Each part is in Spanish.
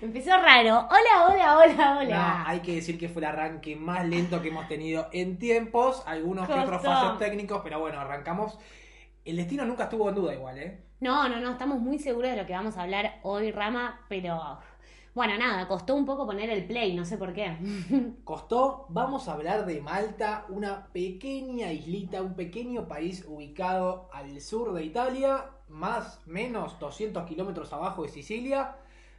Empezó raro. Hola, hola, hola, hola. No, hay que decir que fue el arranque más lento que hemos tenido en tiempos. Algunos que otros fallos técnicos, pero bueno, arrancamos. El destino nunca estuvo en duda igual, ¿eh? No, no, no, estamos muy seguros de lo que vamos a hablar hoy, Rama, pero bueno, nada, costó un poco poner el play, no sé por qué. Costó, vamos a hablar de Malta, una pequeña islita, un pequeño país ubicado al sur de Italia, más menos 200 kilómetros abajo de Sicilia,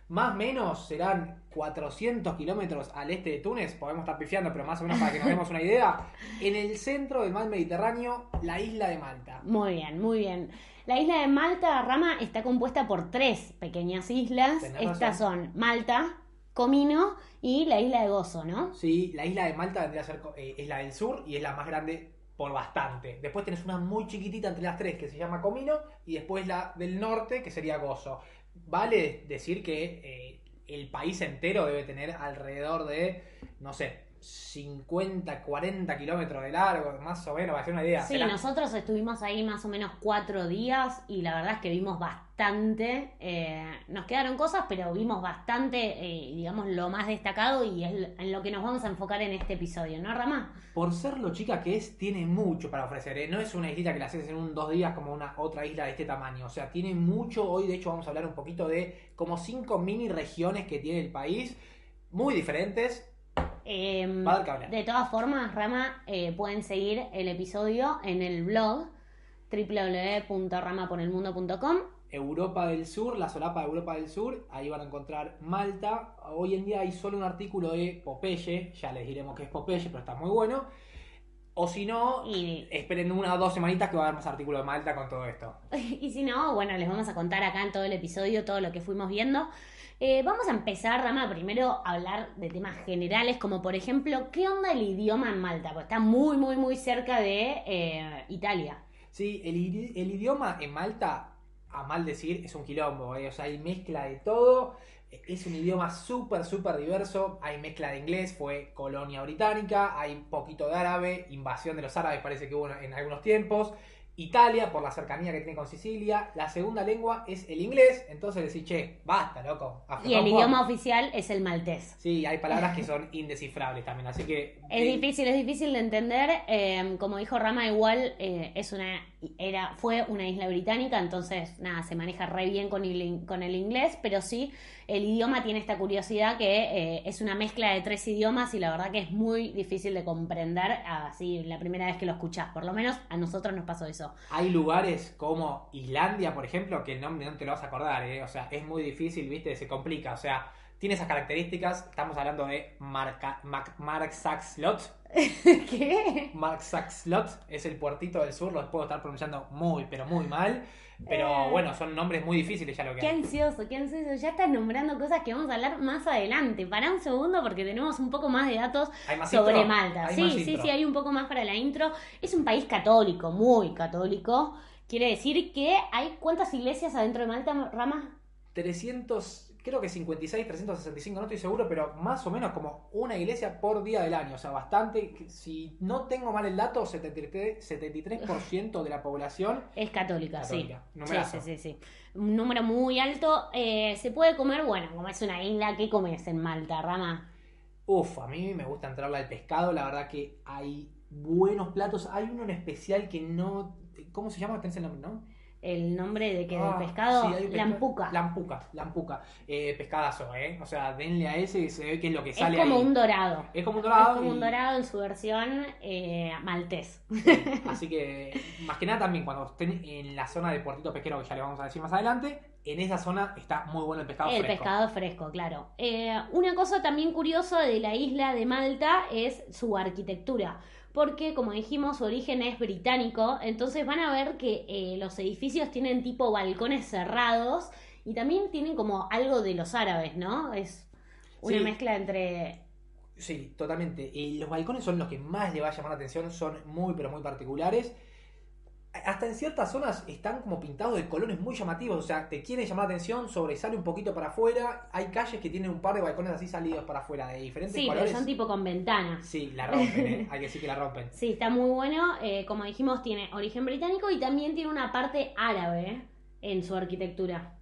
más menos serán 400 kilómetros al este de Túnez, podemos estar pifiando, pero más o menos para que nos demos una idea, en el centro del mar Mediterráneo, la isla de Malta. Muy bien, muy bien. La isla de Malta, Rama, está compuesta por tres pequeñas islas. Estas son Malta, Comino y la isla de Gozo, ¿no? Sí, la isla de Malta vendría a ser, eh, es la del sur y es la más grande por bastante. Después tenés una muy chiquitita entre las tres que se llama Comino y después la del norte que sería Gozo. Vale decir que eh, el país entero debe tener alrededor de, no sé, 50, 40 kilómetros de largo, más o menos, para hacer una idea. Sí, nosotros estuvimos ahí más o menos cuatro días y la verdad es que vimos bastante. eh, nos quedaron cosas, pero vimos bastante, eh, digamos, lo más destacado y es en lo que nos vamos a enfocar en este episodio, ¿no, Rama? Por ser lo chica que es, tiene mucho para ofrecer. ¿eh? No es una islita que la haces en un dos días como una otra isla de este tamaño. O sea, tiene mucho. Hoy, de hecho, vamos a hablar un poquito de como cinco mini regiones que tiene el país. Muy diferentes. Eh, Va a dar que hablar. de todas formas, Rama, eh, pueden seguir el episodio en el blog www.ramaponelmundo.com. Europa del Sur, la solapa de Europa del Sur. Ahí van a encontrar Malta. Hoy en día hay solo un artículo de Popeye. Ya les diremos que es Popeye, pero está muy bueno. O si no, Y, esperen una o dos semanitas que va a haber más artículo de Malta con todo esto. y si no, bueno, les vamos a contar acá en todo el episodio todo lo que fuimos viendo. Eh, vamos a empezar, Rama, primero a hablar de temas generales, como por ejemplo, ¿qué onda el idioma en Malta? Porque está muy, muy, muy cerca de eh, Italia. Sí, el, idi- el idioma en Malta, a mal decir, es un quilombo. ¿eh? O sea, hay mezcla de todo. Es un idioma súper, súper diverso. Hay mezcla de inglés, fue colonia británica. Hay poquito de árabe, invasión de los árabes parece que hubo en algunos tiempos. Italia, por la cercanía que tiene con Sicilia. La segunda lengua es el inglés. Entonces decís, che, basta, loco. Y el idioma oficial es el maltés. Sí, hay palabras que son indescifrables también. Así que. Es eh, difícil, es difícil de entender. eh, como dijo Rama, igual eh, es una era fue una isla británica, entonces nada, se maneja re bien con el, inglés, pero sí el idioma tiene esta curiosidad que eh, es una mezcla de tres idiomas y la verdad que es muy difícil de comprender así la primera vez que lo escuchás. Por lo menos a nosotros nos pasó eso. Hay lugares como Islandia, por ejemplo, que no te lo vas a acordar, ¿eh? O sea, es muy difícil, ¿viste? Se complica. O sea, tiene esas características. Estamos hablando de Marca, Mac- Marksaxlot. ¿Qué? Marksaxlot es el puertito del sur, lo puedo estar pronunciando muy, pero muy mal. Pero Eh. bueno, son nombres muy difíciles ya lo que Qué hay. ansioso, qué ansioso. Ya estás nombrando cosas que vamos a hablar más adelante. Pará un segundo porque tenemos un poco más de datos ¿Hay más sobre intro? Malta. ¿Hay Sí, sí, intro? sí, hay un poco más para la intro. Es un país católico, muy católico. Quiere decir que hay cuántas iglesias adentro de Malta, Rama? 300, creo que 56, 365, no estoy seguro, pero más o menos como una iglesia por día del año. O sea, bastante. Si no tengo mal el dato, 73%, 73% de la población Es católica, Católica, sí. numerazo. Sí, sí, sí. Un número muy alto. Eh, se puede comer, bueno, como es una isla, ¿qué comes en Malta, Rama? Uf, a mí me gusta entrarle al pescado. La verdad que hay buenos platos. Hay uno en especial que no. ¿Cómo se llama? Tenés el nombre, ¿no? El nombre de que Ah, del pescado, sí, lampuca. Lampuca, lampuca. Eh, pescadazo, ¿eh? O sea, denle a ese y se ve que es lo que Es sale como ahí. un dorado. Es como un dorado. es como un dorado en su versión eh, maltés. Así que, más que nada también, cuando estén en la zona del puertito pesquero, que ya le vamos a decir más adelante, en esa zona está muy bueno el pescado El fresco. pescado fresco, claro. Eh, una cosa también curiosa de la isla de Malta es su arquitectura. Porque, como dijimos, su origen es británico. Entonces van a ver que eh, los edificios tienen tipo balcones cerrados. Y también tienen como algo de los árabes, ¿no? Es una Sí. mezcla entre... Sí, totalmente. Y los balcones son los que más le va a llamar la atención, son muy, pero muy particulares. Hasta en ciertas zonas están como pintados de colores muy llamativos, o sea, te quieren llamar la atención, sobresale un poquito para afuera. Hay calles que tienen un par de balcones así salidos para afuera, de diferentes Sí, colores. son tipo con ventanas. Sí, la rompen, ¿eh? hay que decir que la rompen. Sí, está muy bueno. Eh, como dijimos, tiene origen británico y también tiene una parte árabe en su arquitectura.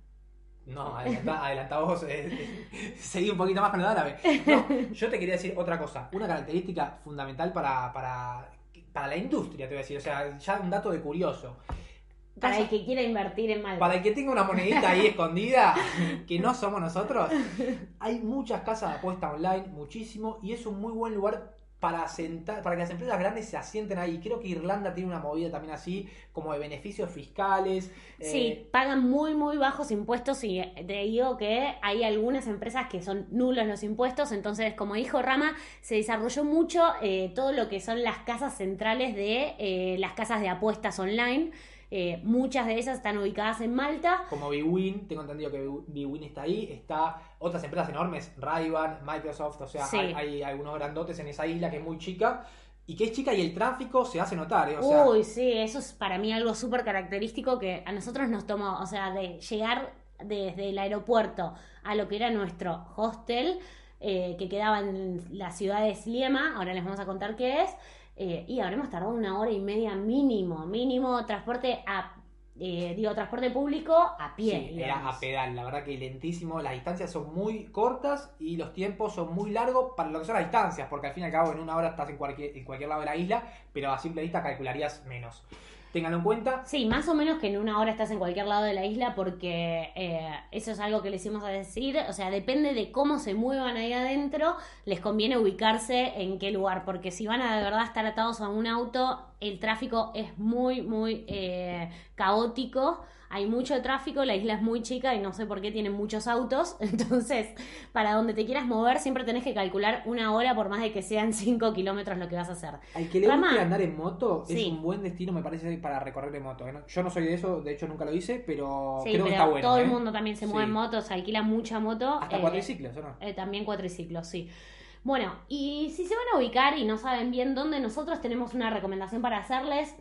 No, adelantá, adelantá vos, eh, seguí un poquito más con el árabe. No, yo te quería decir otra cosa, una característica fundamental para, para, para la industria, te voy a decir, o sea, ya un dato de curioso. Para el que quiera invertir en Malta. Para el que tenga una monedita ahí escondida, que no somos nosotros, hay muchas casas de apuesta online, muchísimo, y es un muy buen lugar para sentar, para que las empresas grandes se asienten ahí. Creo que Irlanda tiene una movida también así, como de beneficios fiscales. Sí, eh, pagan muy, muy bajos impuestos y te digo que hay algunas empresas que son nulos los impuestos, entonces como dijo Rama, se desarrolló mucho eh, todo lo que son las casas centrales de eh, las casas de apuestas online. Eh, muchas de ellas están ubicadas en Malta. como Bwin, tengo entendido que Bwin está ahí, está otras empresas enormes, Ray-Ban, Microsoft, o sea, Sí. hay, hay algunos grandotes en esa isla que es muy chica y que es chica y el tráfico se hace notar, ¿eh? o sea, Uy, sí, eso es para mí algo súper característico que a nosotros nos tomó, o sea, de llegar desde el aeropuerto a lo que era nuestro hostel, eh, que quedaba en la ciudad de Sliema, ahora les vamos a contar qué es, eh, y habremos tardado una hora y media mínimo, mínimo transporte a, eh, digo, transporte público a pie. Sí, era a pedal, la verdad que lentísimo, las distancias son muy cortas y los tiempos son muy largos para lo que son las distancias, porque al fin y al cabo en una hora estás en cualquier, en cualquier lado de la isla, pero a simple vista calcularías menos. Ténganlo en cuenta. Sí, más o menos que en una hora estás en cualquier lado de la isla porque eh, eso es algo que les íbamos a decir, o sea, depende de cómo se muevan ahí adentro, les conviene ubicarse en qué lugar, porque si van a de verdad estar atados a un auto, el tráfico es muy, muy eh, caótico. Hay mucho tráfico, la isla es muy chica y no sé por qué tienen muchos autos. Entonces, para donde te quieras mover, siempre tenés que calcular una hora por más de que sean 5 kilómetros lo que vas a hacer. Al que le Rama. guste andar en moto es Sí. un buen destino, me parece, para recorrer en moto. ¿eh? Yo no soy de eso, de hecho nunca lo hice, pero Sí, creo que está bueno. todo ¿eh? el mundo también se mueve Sí. en moto, se alquila mucha moto. Hasta eh, cuatriciclos, ¿o no? eh, también cuatriciclos, sí. Bueno, y si se van a ubicar y no saben bien dónde, nosotros tenemos una recomendación para hacerles.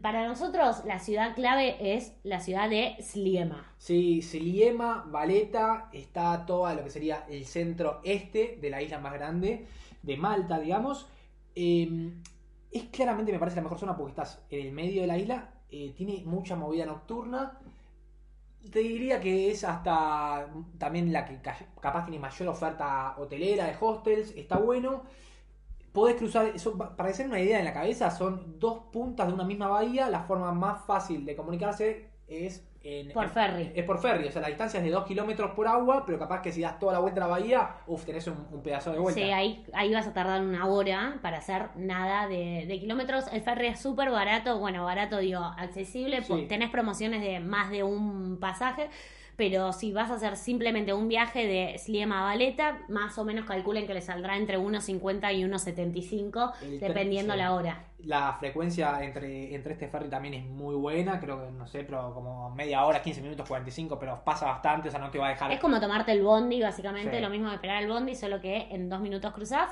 Para nosotros, la ciudad clave es la ciudad de Sliema. Sí, Seliema, Valeta, está todo lo que sería el centro este de la isla más grande de Malta, digamos. Eh, es claramente, me parece, la mejor zona porque estás en el medio de la isla, eh, tiene mucha movida nocturna. Te diría que es hasta también la que ca- capaz tiene mayor oferta hotelera de hostels, está bueno. Podés cruzar, eso, para hacer una idea en la cabeza, son dos puntas de una misma bahía. La forma más fácil de comunicarse es en, Por ferry. es por ferry, o sea, la distancia es de 2 kilómetros por agua, pero capaz que si das toda la vuelta a la bahía, uff, tenés un, un pedazo de vuelta. Sí, ahí, ahí vas a tardar una hora para hacer nada de, de kilómetros. El ferry es súper barato, bueno, barato digo, accesible. Sí. Tenés promociones de más de un pasaje. Pero si vas a hacer simplemente un viaje de Sliema a Valeta, más o menos calculen que le saldrá entre 1.50 y 1.75, El tren- dependiendo sí. la hora. La frecuencia entre, entre este ferry también es muy buena, creo que, no sé, pero como media hora, 15 minutos, 45, pero pasa bastante, o sea, no te va a dejar... Es como tomarte el bondi, básicamente, Sí. lo mismo que esperar el bondi, solo que en dos minutos cruzás.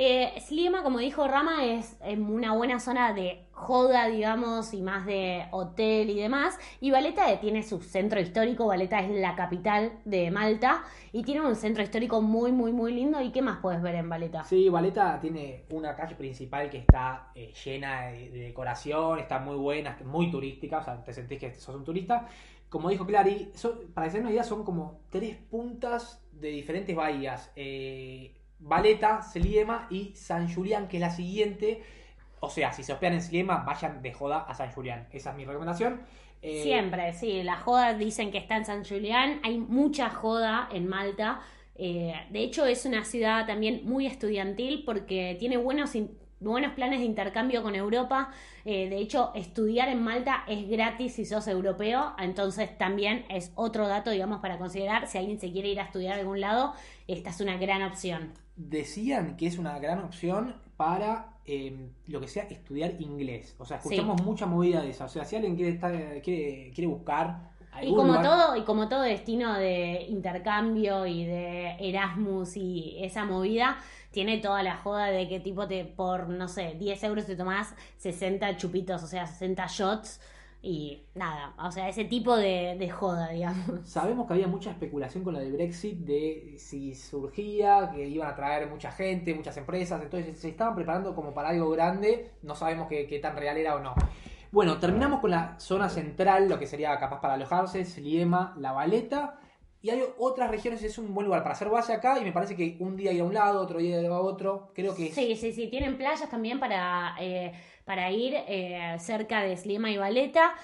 Eh, Sliema, como dijo Rama, es em, una buena zona de joda, digamos, y más de hotel y demás. Y Valeta tiene su centro histórico. Valeta es la capital de Malta y tiene un centro histórico muy, muy, muy lindo. ¿Y qué más puedes ver en Valeta? Sí, Valeta tiene una calle principal que está eh, llena de, de decoración, está muy buena, muy turística, o sea, te sentís que sos un turista. Como dijo Clary, para hacer una idea, son como tres puntas de diferentes bahías. Eh, Valeta, Seliema y San Julián, que es la siguiente. O sea, si se hospedan en Seliema, vayan de joda a San Julián. Esa es mi recomendación. Eh, Siempre, sí. La joda dicen que está en San Julián. Hay mucha joda en Malta. Eh, de hecho, es una ciudad también muy estudiantil porque tiene buenos, buenos planes de intercambio con Europa. Eh, de hecho, estudiar en Malta es gratis si sos europeo. Entonces, también es otro dato, digamos, para considerar. Si alguien se quiere ir a estudiar a algún lado, esta es una gran opción. Decían que es una gran opción para eh, lo que sea estudiar inglés. O sea, escuchamos mucha movida de esa. O sea, si alguien quiere, estar, quiere, quiere buscar algún Y como lugar- todo, y como todo destino de intercambio y de Erasmus y esa movida, tiene toda la joda de que tipo te por, no sé, 10 euros te tomás 60 chupitos, o sea, 60 shots y nada, o sea, ese tipo de, de joda, digamos. Sabemos que había mucha especulación con lo del Brexit, de si surgía, que iban a traer mucha gente, muchas empresas, entonces se estaban preparando como para algo grande, no sabemos qué, qué tan real era o no. Bueno, terminamos con la zona central, lo que sería capaz para alojarse, Sliema, La Valeta, y hay otras regiones, es un buen lugar para hacer base acá, y me parece que un día ir a un lado, otro día ir a otro, creo que Sí, sí, sí, tienen playas también para, eh, para ir eh, cerca de Slima y Valeta.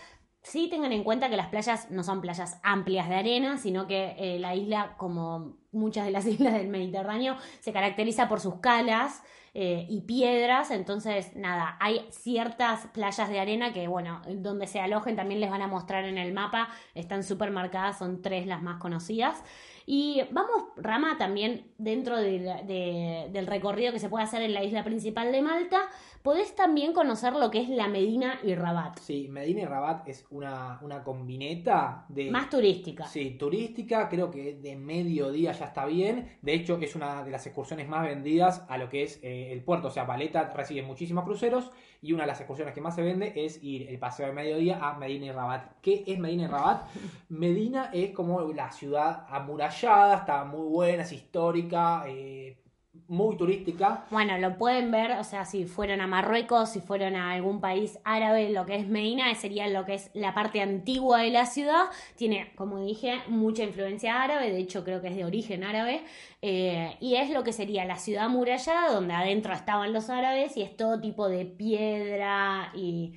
Sí, tengan en cuenta que las playas no son playas amplias de arena, sino que eh, la isla, como muchas de las islas del Mediterráneo, se caracteriza por sus calas eh, y piedras. Entonces, nada, hay ciertas playas de arena que, bueno, donde se alojen también les van a mostrar en el mapa. Están súper marcadas, son tres las más conocidas. Y vamos, Rama, también dentro de la- de- del recorrido que se puede hacer en la isla principal de Malta, podés también conocer lo que es la Medina y Rabat. Sí, Medina y Rabat es una, una combineta de... Más turística. Sí, turística, creo que de mediodía ya está bien. De hecho, es una de las excursiones más vendidas a lo que es eh, el puerto. O sea, Valeta recibe muchísimos cruceros y una de las excursiones que más se vende es ir el paseo de mediodía a Medina y Rabat. ¿Qué es Medina y Rabat? Medina es como la ciudad amurallada, está muy buena, es histórica, eh, muy turística. Bueno, lo pueden ver, o sea, si fueron a Marruecos, si fueron a algún país árabe, lo que es Medina sería lo que es la parte antigua de la ciudad. Tiene, como dije, mucha influencia árabe, de hecho creo que es de origen árabe, eh, y es lo que sería la ciudad amurallada, donde adentro estaban los árabes y es todo tipo de piedra y...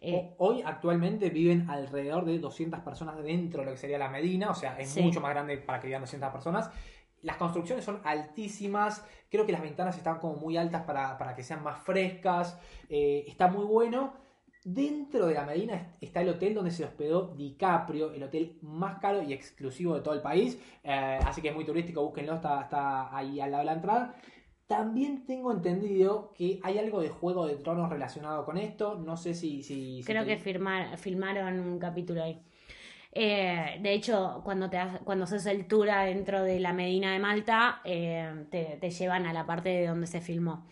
eh, Hoy actualmente viven alrededor de 200 personas dentro de lo que sería la Medina, o sea, es Sí. mucho más grande para que vivan 200 personas. Las construcciones son altísimas, creo que las ventanas están como muy altas para, para que sean más frescas, eh, está muy bueno. Dentro de la Medina est- está el hotel donde se hospedó DiCaprio, el hotel más caro y exclusivo de todo el país, eh, así que es muy turístico, búsquenlo, está, está ahí al lado de la entrada. También tengo entendido que hay algo de Juego de Tronos relacionado con esto. No sé si. si- si Creo te- que firmar, filmaron un capítulo ahí. Eh, de hecho, cuando te cuando haces el tour dentro de la Medina de Malta, eh, te, te llevan a la parte de donde se filmó.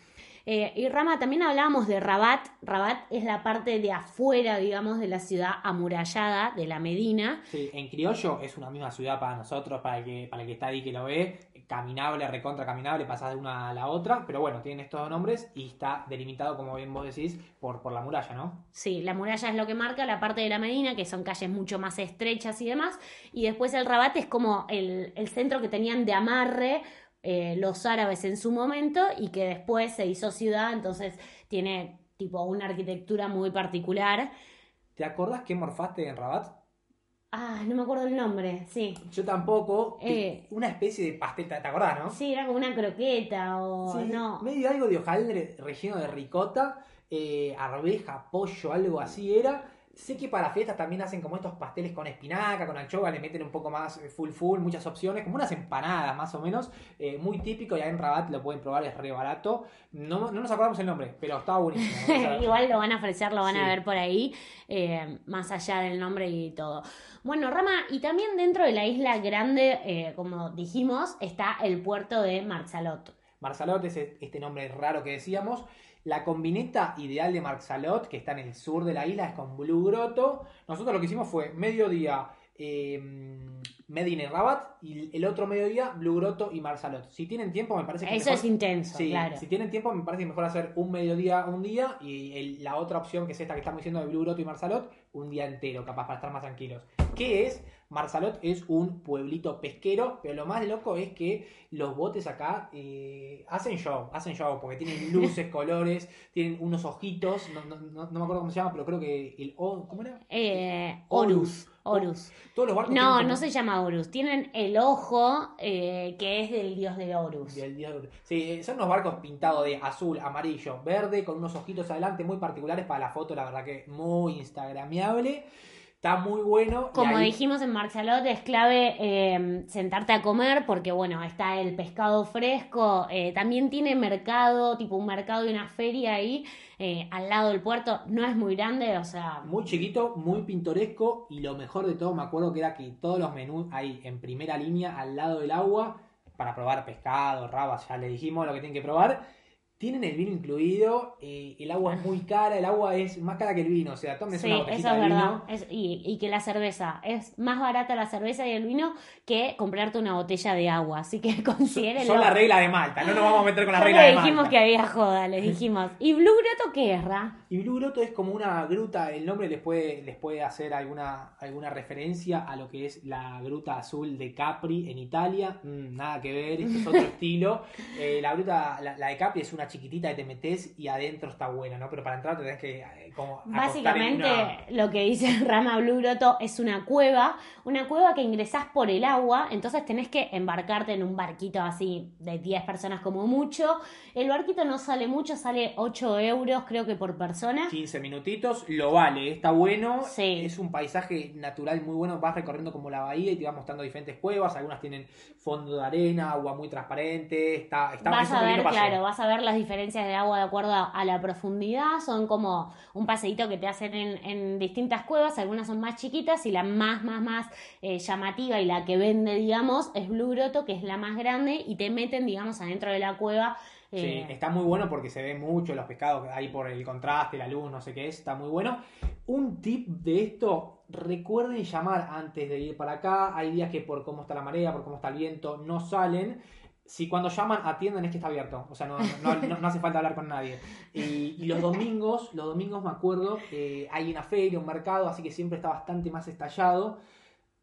Eh, y Rama, también hablábamos de Rabat. Rabat es la parte de afuera, digamos, de la ciudad amurallada de la Medina. Sí, en criollo es una misma ciudad para nosotros, para el que, para el que está ahí que lo ve. Caminable, recontra caminable, pasás de una a la otra. Pero bueno, tienen estos dos nombres y está delimitado, como bien vos decís, por, por la muralla, ¿no? Sí, la muralla es lo que marca la parte de la Medina, que son calles mucho más estrechas y demás. Y después el Rabat es como el, el centro que tenían de amarre eh, los árabes en su momento y que después se hizo ciudad, entonces tiene tipo una arquitectura muy particular. ¿Te acordás qué morfaste en Rabat? Ah, no me acuerdo el nombre, sí. Yo tampoco. Eh. Una especie de pastel, ¿te acordás, no? Sí, era como una croqueta o Sí, no. medio algo de hojaldre relleno de ricota, eh, arveja, pollo, algo así era. Sé que para fiestas también hacen como estos pasteles con espinaca, con anchoa, le meten un poco más eh, full full, muchas opciones, como unas empanadas más o menos, eh, muy típico, ya en Rabat lo pueden probar, es re barato. No, no nos acordamos el nombre, pero estaba buenísimo. Igual lo van a ofrecer, lo van Sí. a ver por ahí, eh, más allá del nombre y todo. Bueno, Rama, y también dentro de la isla grande, eh, como dijimos, está el puerto de Marsalot. Marsalot es este nombre raro que decíamos. La combineta ideal de Marsalot, que está en el sur de la isla, es con Blue Grotto. Nosotros lo que hicimos fue mediodía eh, Medina y Rabat y el otro mediodía Blue Grotto y Marsalot. Si tienen tiempo, me parece que Eso mejor- es intenso, Sí, claro. si tienen tiempo, me parece mejor hacer un mediodía un día y el- la otra opción, que es esta que estamos diciendo de Blue Grotto y Marsalot, un día entero, capaz para estar más tranquilos. ¿Qué es? Marsalot es un pueblito pesquero, pero lo más loco es que los botes acá eh, hacen show, hacen show, porque tienen luces, colores, tienen unos ojitos, no, no, no- no me acuerdo cómo se llama, pero creo que el... O- ¿Cómo era? Eh, Horus. Horus. Horus. Todos los barcos tienen No, como- no se llama Horus. Tienen el ojo eh, que es del dios de Horus. Del dios de- Sí, eh, son unos barcos pintados de azul, amarillo, verde, con unos ojitos adelante muy particulares para la foto, la verdad que muy instagramiable. Está muy bueno. Como ahí- dijimos en Marcialot, es clave eh, sentarte a comer porque, bueno, está el pescado fresco. eh, también tiene mercado, tipo un mercado y una feria ahí eh, al lado del puerto. No es muy grande, o sea, Muy chiquito, muy pintoresco y lo mejor de todo me acuerdo que era que todos los menús ahí en primera línea al lado del agua para probar pescado, rabas, ya le dijimos lo que tienen que probar. Tienen el vino incluido, eh, el agua es muy cara, el agua es más cara que el vino, o sea, tómense sí, una eso es de verdad. vino. Es- y, y que la cerveza es más barata la cerveza y el vino que comprarte una botella de agua. Así que considérenlo. Son la regla de Malta, no nos vamos a meter con la regla le de dijimos Malta. que había joda, les dijimos. ¿Y Blue Grotto qué es, Ra? Y Blue Grotto es como una gruta, el nombre les puede, les puede hacer alguna, alguna referencia a lo que es la gruta azul de Capri en Italia. Mm, nada que ver, esto es otro estilo. Eh, la gruta, la, la de Capri es una chiquitita que te metes y adentro está buena, ¿no? Pero para entrar te tenés que eh, como Básicamente una- lo que dice Rama Blue Grotto es una cueva, una cueva que ingresás por el agua, entonces tenés que embarcarte en un barquito así de 10 personas como mucho. El barquito no sale mucho, sale 8 euros creo que por persona. 15 minutitos, lo vale, está bueno, Sí. es un paisaje natural muy bueno, vas recorriendo como la bahía y te va mostrando diferentes cuevas, algunas tienen fondo de arena, agua muy transparente, está, está Vas es a ver, claro, vas a ver las diferencias de agua de acuerdo a, a la profundidad. Son como un paseíto que te hacen en, en distintas cuevas. Algunas son más chiquitas y la más, más, más eh, llamativa y la que vende, digamos, es Blue Grotto, que es la más grande y te meten, digamos, adentro de la cueva. Sí, eh, está muy bueno porque se ve mucho los pescados ahí por el contraste, la luz, no sé qué es, está muy bueno. Un tip de esto, recuerden llamar antes de ir para acá. Hay días que por cómo está la marea, por cómo está el viento, no salen. Si cuando llaman atienden es que está abierto, o sea, no, no, no- no hace falta hablar con nadie. Y, y los domingos, los domingos me acuerdo, eh, hay una feria, un mercado, así que siempre está bastante más estallado.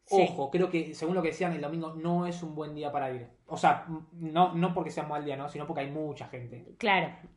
Sí. Ojo, creo que según lo que decían, el domingo no es un buen día para ir. O sea, no, no porque sea un mal día, ¿no? Sino porque hay mucha gente. Claro,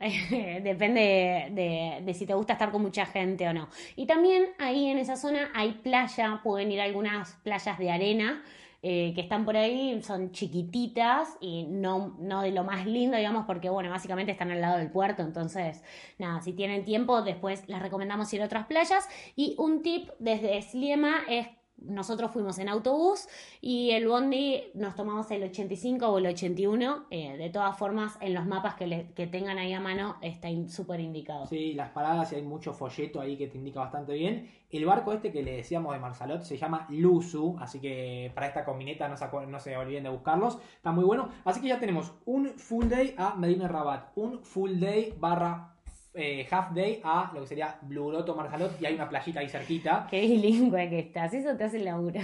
depende de, de si te gusta estar con mucha gente o no. Y también ahí en esa zona hay playa, pueden ir a algunas playas de arena eh, que están por ahí, son chiquititas y no, no de lo más lindo, digamos, porque bueno, básicamente están al lado del puerto, entonces nada, si tienen tiempo, después les recomendamos ir a otras playas. Y un tip desde Sliema es... Nosotros fuimos en autobús y el bondi nos tomamos el 85 o el 81. eh, de todas formas, en los mapas que, le- que tengan ahí a mano está súper indicado. Sí, las paradas y hay mucho folleto ahí que te indica bastante bien. El barco este que le decíamos de Marsalot se llama Luzu, así que para esta combineta no se olviden de buscarlos. Está muy bueno. Así que ya tenemos un full day a Medina Rabat, un full day barra eh, half day a lo que sería Blue Grotto Marsalot y hay una playita ahí cerquita. Qué bilingüe que estás, eso te hace el laburo.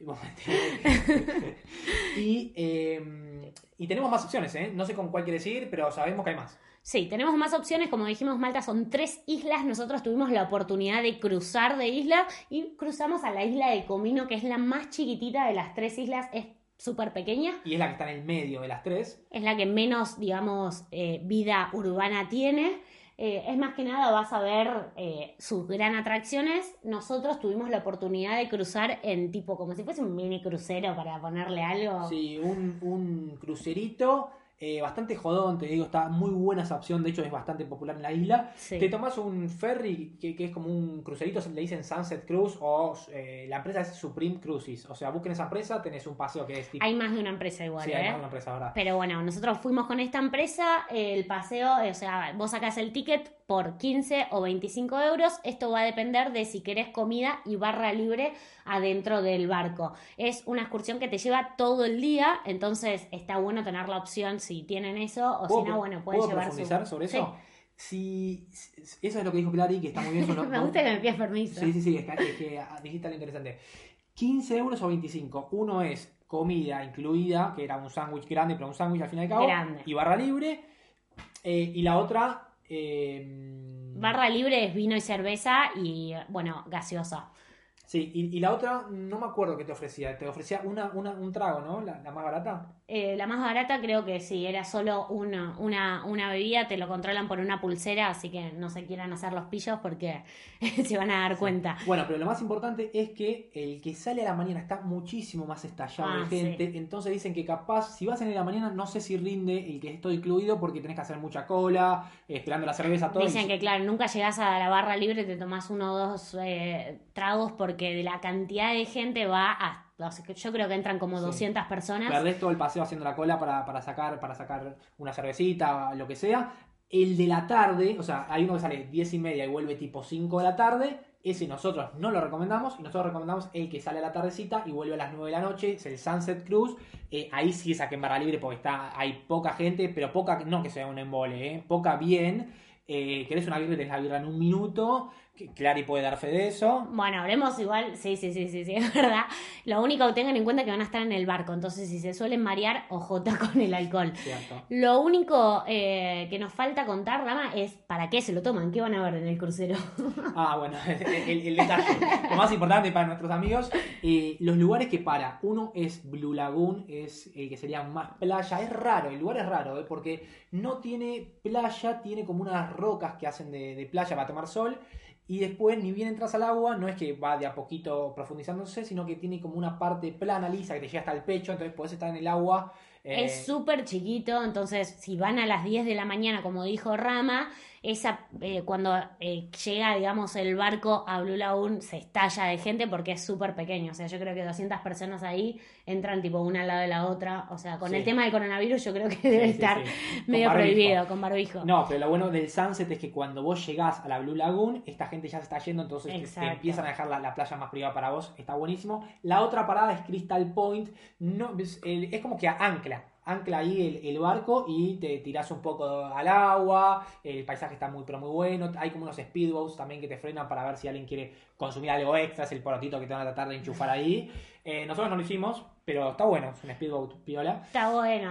y, eh, y tenemos más opciones, ¿eh? No sé con cuál quieres ir, pero sabemos que hay más. Sí, tenemos más opciones. Como dijimos, Malta son tres islas. Nosotros tuvimos la oportunidad de cruzar de isla y cruzamos a la isla de Comino, que es la más chiquitita de las tres islas. Es súper pequeña. Y es la que está en el medio de las tres. Es la que menos, digamos, eh, vida urbana tiene. Eh, es más que nada, vas a ver eh, sus gran atracciones. Nosotros tuvimos la oportunidad de cruzar en tipo, como si fuese un mini crucero para ponerle algo. Sí, un, un crucerito eh, bastante jodón, te digo, está muy buena esa opción, de hecho es bastante popular en la isla. Sí. Te tomas un ferry que, que es como un crucerito, le dicen Sunset Cruise o eh, la empresa es Supreme Cruises. O sea, busquen esa empresa, tenés un paseo que es tipo... Hay más de una empresa igual, sí, ¿eh? hay más de una empresa, ¿verdad? Pero bueno, nosotros fuimos con esta empresa, el paseo, o sea, vos sacás el ticket por 15 o 25 euros. Esto va a depender de si querés comida y barra libre adentro del barco. Es una excursión que te lleva todo el día, entonces está bueno tener la opción si tienen eso o si ¿Puedo- no, bueno, pueden ¿puedo llevar profundizar su... sobre Sí. eso? Si, si- eso es lo que dijo Clary, que está muy bien. Me no- gusta que me pidas permiso. Sí, sí, sí, es que, es que ah, dijiste algo interesante. 15 euros o 25. Uno es comida incluida, que era un sándwich grande, pero un sándwich al fin y al cabo. Grande. Y barra libre. Eh, y la otra. Eh, Barra libre es vino y cerveza y, bueno, gaseosa. Sí, y, y la otra, no me acuerdo qué te ofrecía. Te ofrecía una, una- un trago, ¿no? La, la más barata. Eh, la más barata creo que sí, era solo una, una, una bebida, te lo controlan por una pulsera, así que no se quieran hacer los pillos porque se van a dar cuenta. Bueno, pero lo más importante es que el que sale a la mañana está muchísimo más estallado Ah, de gente. Entonces dicen que capaz, si vas en la mañana, no sé si rinde el que estoy incluido porque tenés que hacer mucha cola, esperando la cerveza, todo. Dicen y- que, claro, nunca llegás a la barra libre, te tomás uno o dos eh, tragos porque porque de la cantidad de gente va a... o sea, que yo creo que entran como Sí. 200 personas. Perdés todo el paseo haciendo la cola para, para sacar, para sacar una cervecita, lo que sea. El de la tarde, o sea, hay uno que sale 10 y media y vuelve tipo 5 de la tarde. Ese nosotros no lo recomendamos y nosotros recomendamos el que sale a la tardecita y vuelve a las 9 de la noche, es el Sunset Cruise. Eh, ahí sí es a que en barra libre porque está, hay poca gente, pero poca, no que sea un embole, eh, poca bien. Eh, querés una birra y tenés la birra en un minuto. Que Clary puede dar fe de eso. Bueno, hablemos igual, sí, sí, sí, sí, sí, es verdad. Lo único que tengan en cuenta es que van a estar en el barco, entonces si se suelen marear, ojota con el alcohol. Cierto. Lo único eh, que nos falta contar, Rama, es para qué se lo toman, qué van a ver en el crucero. Ah, bueno, el, el- el detalle. Lo más importante para nuestros amigos. eh, los lugares que para. Uno es Blue Lagoon, es el que sería más playa. Es raro, el lugar es raro, ¿eh? porque no tiene playa, tiene como unas rocas que hacen de, de playa para tomar sol. Y después, ni bien entras al agua, no es que va de a poquito profundizándose, sino que tiene como una parte plana, lisa, que te llega hasta el pecho. Entonces podés estar en el agua. eh, Es súper chiquito, entonces si van a las 10 de la mañana, como dijo Rama, esa, eh, cuando eh, llega, digamos, el barco a Blue Lagoon, se estalla de gente porque es súper pequeño. O sea, yo creo que 200 personas ahí entran tipo una al lado de la otra. O sea, con Sí. el tema del coronavirus yo creo que debe sí, estar medio barbijo. prohibido con barbijo. No, pero lo bueno del sunset es que cuando vos llegás a la Blue Lagoon, esta gente ya se está yendo, entonces te- empiezan a dejar la, la playa más privada para vos. Está buenísimo. La otra parada es Crystal Point. No, es, el- es como que ancla. Ancla ahí el, barco y te tirás un poco al agua. El paisaje está muy, pero muy bueno. Hay como unos speedboats también que te frenan para ver si alguien quiere consumir algo extra. Es el porotito que te van a tratar de enchufar ahí. Eh, nosotros no lo hicimos, pero está bueno. Es un speedboat piola. Está bueno,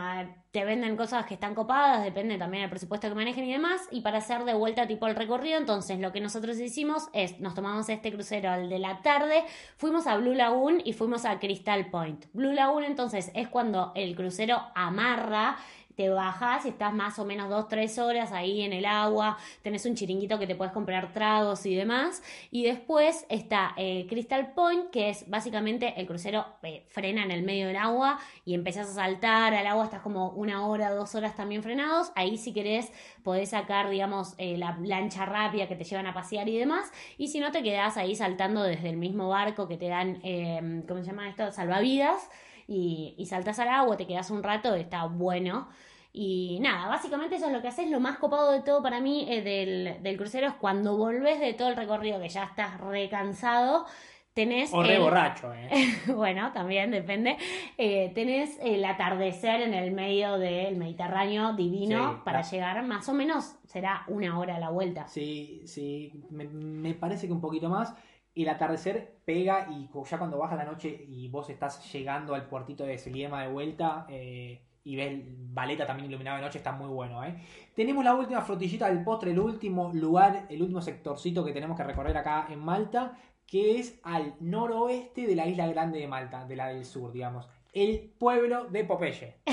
te venden cosas que están copadas, depende también del presupuesto que manejen y demás, y para hacer de vuelta tipo el recorrido, entonces lo que nosotros hicimos es, nos tomamos este crucero al de la tarde, fuimos a Blue Lagoon y fuimos a Crystal Point. Blue Lagoon entonces es cuando el crucero amarra, te bajas y estás más o menos dos, tres horas ahí en el agua, tenés un chiringuito que te puedes comprar tragos y demás, y después está eh, Crystal Point, que es básicamente el crucero eh, frena en el medio del agua y empezás a saltar al agua, estás como una hora, dos horas también frenados. Ahí si querés podés sacar, digamos, eh, la lancha rápida que te llevan a pasear y demás. Y si no, te quedás ahí saltando desde el mismo barco que te dan, eh, ¿cómo se llama esto? Salvavidas. Y, y saltás al agua, te quedás un rato, está bueno. Y nada, básicamente eso es lo que haces. Lo más copado de todo para mí eh, del, del crucero es cuando volvés de todo el recorrido que ya estás recansado. Tenés O re el- borracho, ¿eh? bueno, también depende. Eh, tenés el atardecer en el medio del Mediterráneo divino Sí, para la- llegar más o menos, será una hora a la vuelta. Sí, sí, me, me parece que un poquito más. El atardecer pega y ya cuando baja la noche y vos estás llegando al puertito de Seliema de vuelta eh, y ves Valeta también iluminado de noche, está muy bueno. ¿eh? Tenemos la última frutillita del postre, el último lugar, el último sectorcito que tenemos que recorrer acá en Malta, que es al noroeste de la isla grande de Malta, de la del sur, digamos. El pueblo de Popeye.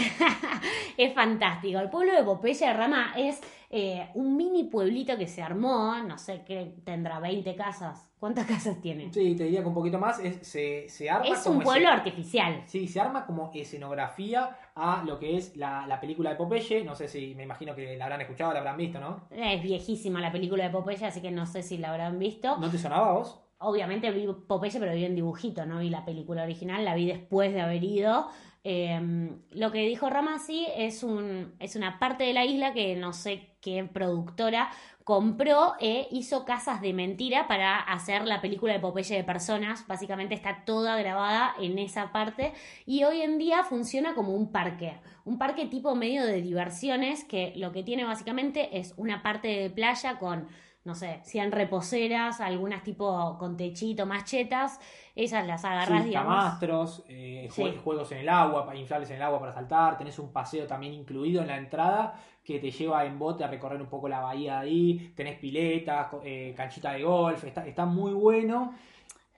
Es fantástico. El pueblo de Popeye Rama es eh, un mini pueblito que se armó, no sé qué tendrá, 20 casas. ¿Cuántas casas tiene? Sí, te diría que un poquito más. es- se, se arma Es como un pueblo ese- artificial. Sí, se arma como escenografía a lo que es la, la película de Popeye. No sé si me imagino que la habrán escuchado, la habrán visto, ¿no? Es viejísima la película de Popeye, así que no sé si la habrán visto. ¿No te sonaba vos? Obviamente vi Popeye, pero vi en dibujito, no vi la película original, la vi después de haber ido. Eh, lo que dijo Ramasi es, un, es una parte de la isla que no sé qué productora compró e hizo casas de mentira para hacer la película de Popeye de personas. Básicamente está toda grabada en esa parte y hoy en día funciona como un parque. Un parque tipo medio de diversiones que lo que tiene básicamente es una parte de playa con no sé, 100 reposeras, algunas tipo con techito, más chetas, esas las agarras, Sí, digamos. camastros, eh, Sí. juegos en el agua, inflables en el agua para saltar. Tenés un paseo también incluido en la entrada que te lleva en bote a recorrer un poco la bahía de ahí. Tenés piletas, eh, canchita de golf. Está, está muy bueno.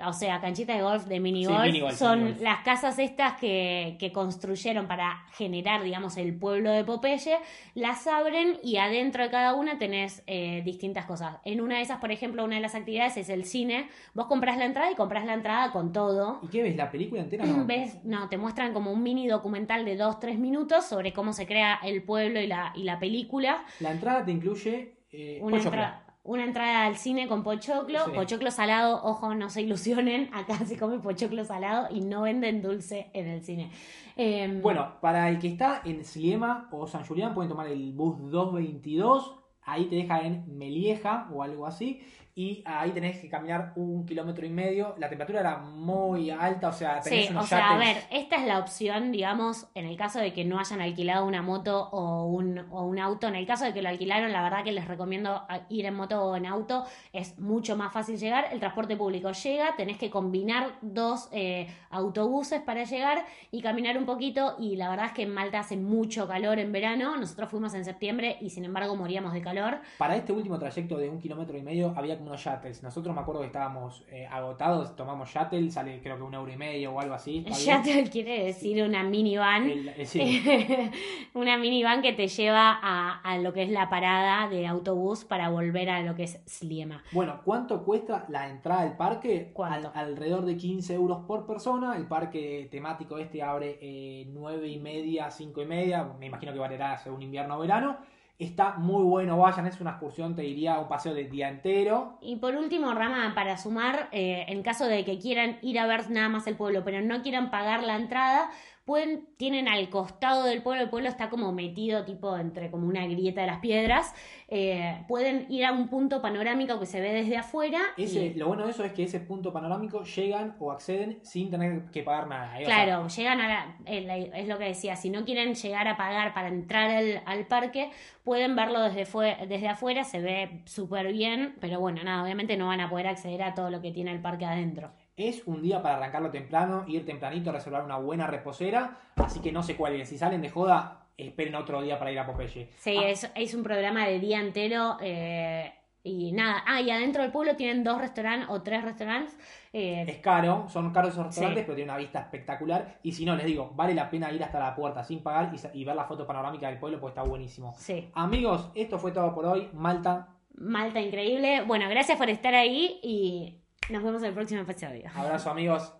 O sea, canchita de golf, de mini Sí, golf, son las casas estas que, que construyeron para generar, digamos, el pueblo de Popeye, las abren y adentro de cada una tenés eh, distintas cosas. En una de esas, por ejemplo, una de las actividades es el cine. Vos compras la entrada y compras la entrada con todo. ¿Y qué ves? ¿La película entera? No. ¿Ves? No, te muestran como un mini documental de 2-3 minutos sobre cómo se crea el pueblo y la, y la película. La entrada te incluye. eh, Una entrada. Una entrada al cine con pochoclo, Sí. pochoclo salado, ojo, no se ilusionen, acá se come pochoclo salado y no venden dulce en el cine. Eh, Bueno, para el que está en Sliema o San Julián pueden tomar el bus 222. Ahí te deja en Melieja o algo así. Y ahí tenés que caminar un kilómetro y medio. La temperatura era muy alta, o sea, tenés Sí, unos o sea, a ver, esta es la opción, digamos, en el caso de que no hayan alquilado una moto o un, o un auto. En el caso de que lo alquilaron, la verdad que les recomiendo ir en moto o en auto. Es mucho más fácil llegar. El transporte público llega, tenés que combinar dos eh, autobuses para llegar y caminar un poquito. Y la verdad es que en Malta hace mucho calor en verano. Nosotros fuimos en septiembre y sin embargo moríamos de calor. Para este último trayecto de un kilómetro y medio había unos shuttles. Nosotros me acuerdo que estábamos eh, agotados, tomamos shuttle, sale creo que un euro y medio o algo así. te quiere decir una minivan. El- eh, sí. una minivan que te lleva a, a lo que es la parada de autobús para volver a lo que es Sliema. Bueno, ¿cuánto cuesta la entrada al parque? Alrededor de 15 euros por persona. El parque temático este abre eh, 9 y media, 5 y media. Me imagino que variará según invierno o verano. Está muy bueno, vayan, es una excursión, te diría, un paseo de día entero. Y por último, Rama, para sumar, eh, en caso de que quieran ir a ver nada más el pueblo, pero no quieran pagar la entrada, pueden, tienen al costado del pueblo, el pueblo está como metido tipo entre como una grieta de las piedras, eh, pueden ir a un punto panorámico que se ve desde afuera. y- Ese, Lo bueno de eso es que ese punto panorámico llegan o acceden sin tener que pagar nada. ¿eh? Sea, Claro, llegan a la, eh, la- es lo que decía, si no quieren llegar a pagar para entrar al, al parque, pueden verlo desde, fue, desde afuera, se ve súper bien, pero bueno, nada, obviamente no van a poder acceder a todo lo que tiene el parque adentro. Es un día para arrancarlo temprano, ir tempranito, reservar una buena reposera. Así que no se cuelguen. Si salen de joda, esperen otro día para ir a Popeye. Sí, Ah, es, es un programa de día entero eh, y nada. Ah, y adentro del pueblo tienen dos restaurantes o tres restaurantes. eh, Es caro, son caros esos restaurantes, Sí. pero tiene una vista espectacular. Y si no, les digo, vale la pena ir hasta la puerta sin pagar y ver la foto panorámica del pueblo, porque está buenísimo. sí, Amigos, esto fue todo por hoy. Malta, Malta increíble. Bueno, gracias por estar ahí y nos vemos en el próximo episodio. abrazo amigos.